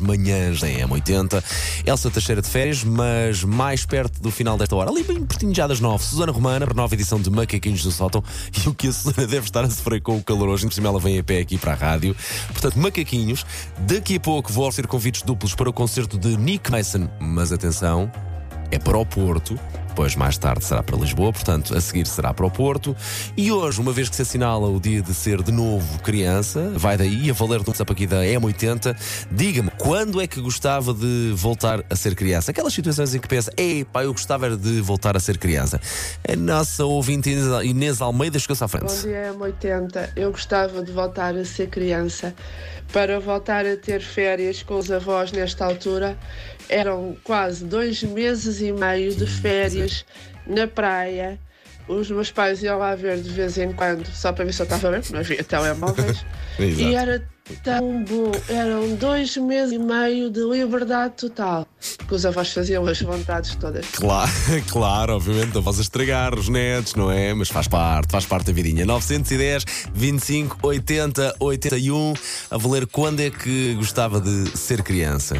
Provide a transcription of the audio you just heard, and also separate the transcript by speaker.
Speaker 1: Manhãs da M80. Elsa Teixeira de férias, mas mais perto do final desta hora, ali bem pertinho já das nove. Susana Romana, para a nova edição de Macaquinhos do Sótão. E o que a Susana deve estar a sofrer com o calor hoje, por cima ela vem a pé aqui para a rádio. Portanto, Macaquinhos. Daqui a pouco vou oferecer convites duplos para o concerto de Nick Mason. Mas atenção, é para o Porto. Depois, mais tarde, será para Lisboa, portanto, a seguir será para o Porto. E hoje, uma vez que se assinala o dia de ser de novo criança, vai daí a valer do WhatsApp aqui da M80. Diga-me, quando é que gostava de voltar a ser criança? Aquelas situações em que pensa, ei, pá, eu gostava de voltar a ser criança. A nossa ouvinte Inês Almeida chegou-se à frente.
Speaker 2: Bom dia, M80. Eu gostava de voltar a ser criança para voltar a ter férias com os avós nesta altura. Eram quase dois meses e meio de férias na praia. Os meus pais iam lá ver de vez em quando, só para ver se eu estava bem, porque não havia telemóveis. E era tão bom. Eram dois meses e meio de liberdade total. Que os avós faziam as vontades todas.
Speaker 1: Claro, claro, obviamente, vais a estragar os netos, não é? Mas faz parte, faz parte da vidinha. 910, 25, 80, 81. A valer quando é que gostava de ser criança.